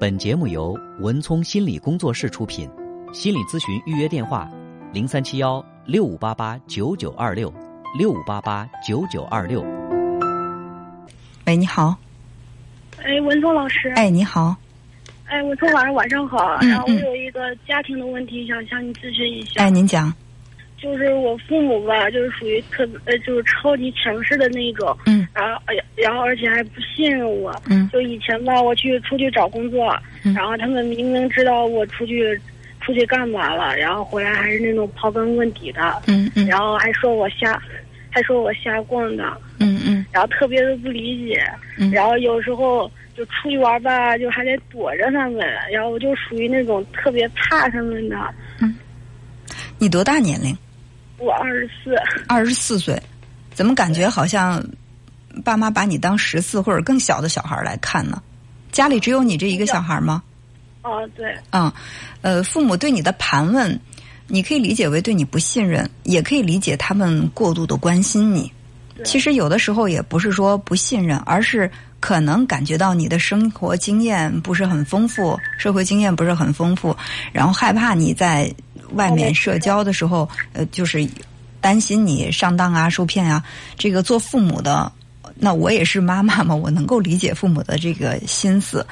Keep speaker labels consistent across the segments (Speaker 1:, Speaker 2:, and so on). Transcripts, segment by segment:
Speaker 1: 本节目由文聪心理工作室出品，心理咨询预约电话：零三七幺六五八八九九二六六五八八九九二六。
Speaker 2: 喂，你好。
Speaker 3: 哎，文聪老师。
Speaker 2: 哎，你好。
Speaker 3: 哎，文聪老师，晚上好。
Speaker 2: 嗯
Speaker 3: 然后我有一个家庭的问题，想向你咨询一下。
Speaker 2: 哎，您讲。
Speaker 3: 就是我父母吧，就是属于特别呃，就是超级强势的那种。
Speaker 2: 嗯
Speaker 3: 然后，哎呀然后而且还不信任我。
Speaker 2: 嗯
Speaker 3: 就以前吧，我去出去找工作，
Speaker 2: 嗯
Speaker 3: 然后他们明明知道我出去出去干嘛了，然后回来还是那种刨根问底的，
Speaker 2: 嗯嗯
Speaker 3: 然后还说我瞎，还说我瞎逛的，
Speaker 2: 嗯嗯
Speaker 3: 然后特别的不理解。
Speaker 2: 嗯
Speaker 3: 然后有时候就出去玩吧，就还得躲着他们，然后我就属于那种特别怕他们的。
Speaker 2: 你多大年龄？
Speaker 3: 我二十四，
Speaker 2: 二十四岁，怎么感觉好像爸妈把你当十四或者更小的小孩来看呢？家里只有你这一个小孩吗？
Speaker 3: 哦对，
Speaker 2: 嗯，呃，父母对你的盘问，你可以理解为对你不信任，也可以理解他们过度的关心你。其实有的时候也不是说不信任，而是可能感觉到你的生活经验不是很丰富，社会经验不是很丰富，然后害怕你在外面社交的时候，呃，就是担心你上当啊、受骗啊。这个做父母的，那我也是妈妈嘛，我能够理解父母的这个心思，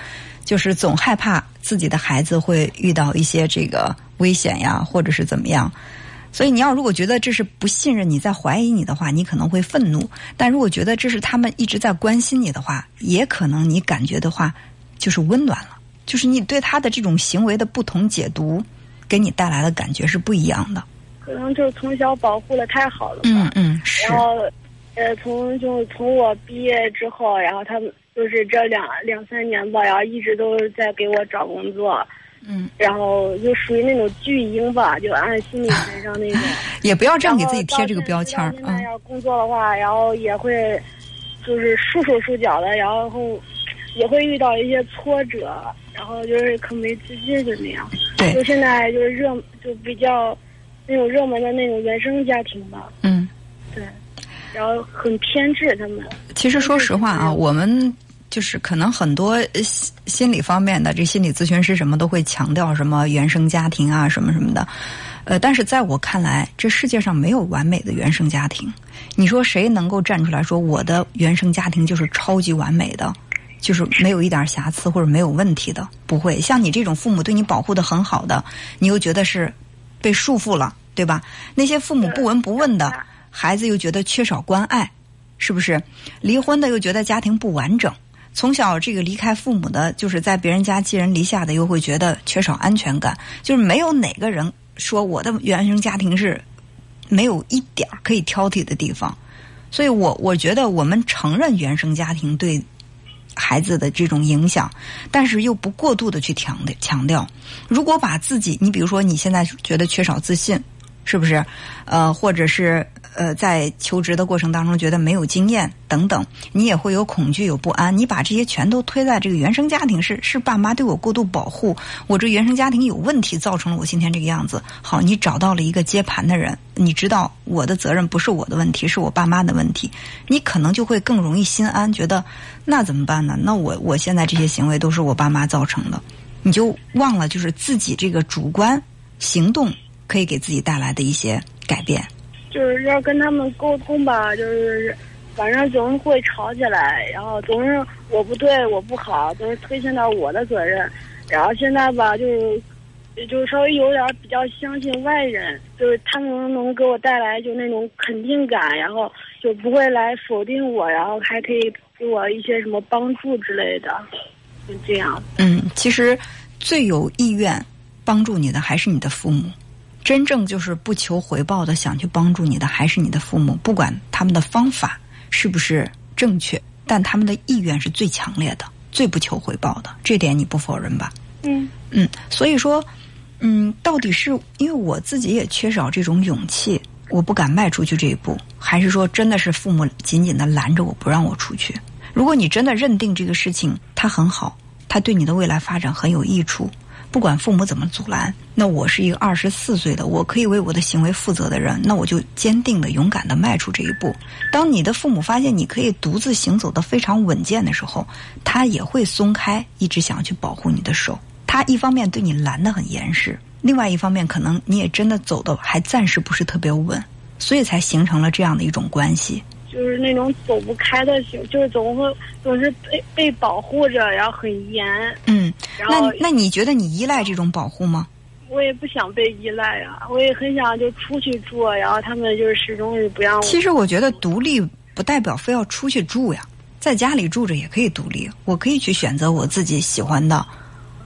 Speaker 2: 就是总害怕自己的孩子会遇到一些这个危险呀，或者是怎么样。所以你要如果觉得这是不信任你在怀疑你的话，你可能会愤怒；但如果觉得这是他们一直在关心你的话，也可能你感觉的话就是温暖了，就是你对他的这种行为的不同解读，给你带来的感觉是不一样的。
Speaker 3: 可能就是从小保护的太好了吧。
Speaker 2: 嗯嗯，是
Speaker 3: 然后，呃，从就从我毕业之后，然后他们就是这两两三年吧，然后一直都是在给我找工作，
Speaker 2: 嗯，
Speaker 3: 然后就属于那种巨婴吧，就按心理学上那种。
Speaker 2: 也不要这样给自己贴这个标签嗯
Speaker 3: 要工作的话，然后也会就是束手束脚的，然后也会遇到一些挫折，然后就是可没自信就那样。
Speaker 2: 对
Speaker 3: 就现在就是热，就比较那种热门的那种原生家庭吧，
Speaker 2: 嗯。
Speaker 3: 对，然后很偏执他们。
Speaker 2: 其实说实话啊，
Speaker 3: 嗯
Speaker 2: 我们就是可能很多心理方面的这心理咨询师什么都会强调什么原生家庭啊什么什么的，呃，但是在我看来，这世界上没有完美的原生家庭。你说谁能够站出来说我的原生家庭就是超级完美的？就是没有一点瑕疵或者没有问题的，不会像你这种父母对你保护的很好的，你又觉得是被束缚了，对吧？那些父母不闻不问的，孩子又觉得缺少关爱，是不是？离婚的又觉得家庭不完整，从小这个离开父母的，就是在别人家寄人篱下的，又会觉得缺少安全感。就是没有哪个人说我的原生家庭是没有一点可以挑剔的地方，所以我我觉得我们承认原生家庭对孩子的这种影响，但是又不过度的去强调强调。如果把自己，你比如说你现在觉得缺少自信，是不是？呃，或者是呃，在求职的过程当中觉得没有经验等等，你也会有恐惧、有不安。你把这些全都推在这个原生家庭，是是爸妈对我过度保护，我这原生家庭有问题，造成了我今天这个样子。好，你找到了一个接盘的人，你知道我的责任不是我的问题，是我爸妈的问题，你可能就会更容易心安，觉得那怎么办呢？那我我现在这些行为都是我爸妈造成的，你就忘了就是自己这个主观行动可以给自己带来的一些改变。
Speaker 3: 就是要跟他们沟通吧，就是反正总是会吵起来，然后总是我不对，我不好，总是推卸到我的责任。然后现在吧，就是就稍微有点比较相信外人，就是他们能给我带来就那种肯定感，然后就不会来否定我，然后还可以给我一些什么帮助之类的，就这样。
Speaker 2: 嗯，其实最有意愿帮助你的还是你的父母，真正就是不求回报的想去帮助你的还是你的父母，不管他们的方法是不是正确，但他们的意愿是最强烈的，最不求回报的，这点你不否认吧？
Speaker 3: 嗯
Speaker 2: 嗯，所以说，嗯，到底是因为我自己也缺少这种勇气，我不敢迈出去这一步，还是说真的是父母紧紧的拦着我不让我出去？如果你真的认定这个事情它很好，它对你的未来发展很有益处，不管父母怎么阻拦，那我是一个二十四岁的，我可以为我的行为负责的人，那我就坚定的、勇敢的迈出这一步。当你的父母发现你可以独自行走的非常稳健的时候，他也会松开一直想要去保护你的手。他一方面对你拦得很严实，另外一方面可能你也真的走的还暂时不是特别稳，所以才形成了这样的一种关系。
Speaker 3: 就是那种走不开的型，就是总会总是被被保护着，然后很严。
Speaker 2: 嗯，
Speaker 3: 然后
Speaker 2: 那那你觉得你依赖这种保护吗？
Speaker 3: 我也不想被依赖呀、我也很想就出去住，然后他们就是始终是不让我。
Speaker 2: 其实我觉得独立不代表非要出去住呀，在家里住着也可以独立。我可以去选择我自己喜欢的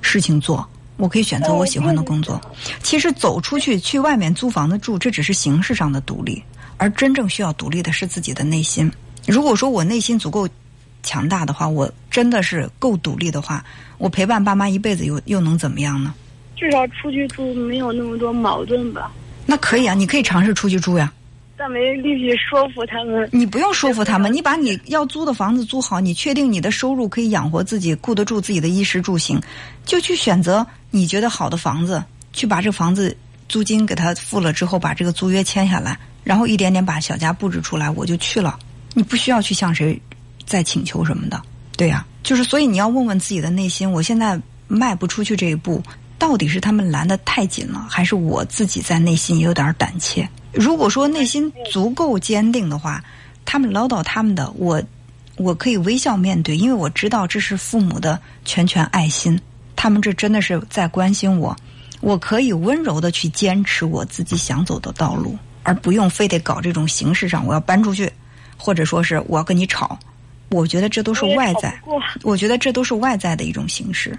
Speaker 2: 事情做，我可以选择我喜欢的工作。其实走出去去外面租房子住，这只是形式上的独立，而真正需要独立的是自己的内心。如果说我内心足够强大的话，我真的是够独立的话，我陪伴爸妈一辈子又又能怎么样呢？
Speaker 3: 至少出去住没有那么多矛盾吧，
Speaker 2: 那可以啊，你可以尝试出去住呀。
Speaker 3: 但没力气说服他们。
Speaker 2: 你不用说服他们，你把你要租的房子租好，你确定你的收入可以养活自己，顾得住自己的衣食住行，就去选择你觉得好的房子，去把这房子租金给他付了之后，把这个租约签下来，然后一点点把小家布置出来，我就去了。你不需要去向谁再请求什么的，对呀、就是所以你要问问自己的内心，我现在迈不出去这一步，到底是他们拦得太紧了，还是我自己在内心也有点胆怯？如果说内心足够坚定的话，他们唠叨他们的，我我可以微笑面对，因为我知道这是父母的全权爱心，他们这真的是在关心我，我可以温柔的去坚持我自己想走的道路，而不用非得搞这种形式上我要搬出去，或者说是我要跟你吵，我觉得这都是外在。我觉得这都是外在的一种形式，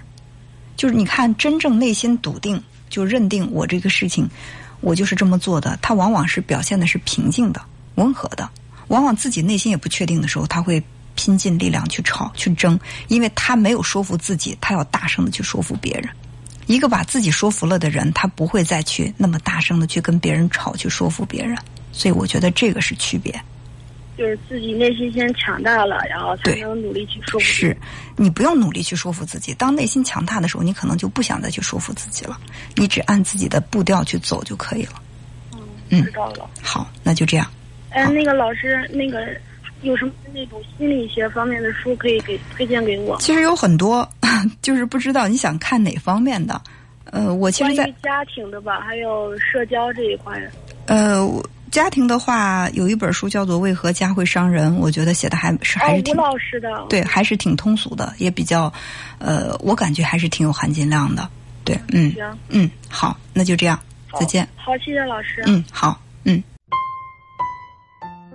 Speaker 2: 就是你看，真正内心笃定，就认定我这个事情，我就是这么做的，他往往是表现的是平静的、温和的。往往自己内心也不确定的时候，他会拼尽力量去吵、去争，因为他没有说服自己，他要大声的去说服别人。一个把自己说服了的人，他不会再去那么大声的去跟别人吵、去说服别人。所以我觉得这个是区别。
Speaker 3: 就是自己内心先强大了，然后才
Speaker 2: 对
Speaker 3: 能努力去说服。
Speaker 2: 是，你不用努力去说服自己。当内心强大的时候，你可能就不想再去说服自己了，你只按自己的步调去走就可以了。嗯
Speaker 3: 知道了。
Speaker 2: 好，那就这样。
Speaker 3: 哎，那个老师，那个有什么那种心理学方面的书可以给推荐给我？
Speaker 2: 其实有很多，就是不知道你想看哪方面的。呃，我其实在
Speaker 3: 家庭的吧，还有社交这一块。
Speaker 2: 呃家庭的话，有一本书叫做《为何家会伤人》，我觉得写的还是还
Speaker 3: 哦
Speaker 2: 是，挺
Speaker 3: 吴老师的。
Speaker 2: 对，还是挺通俗的，也比较，呃，我感觉还是挺有含金量的。对，嗯
Speaker 3: 行，
Speaker 2: 嗯，好，那就这样，再见。
Speaker 3: 好，谢谢老师。
Speaker 2: 嗯，好，嗯。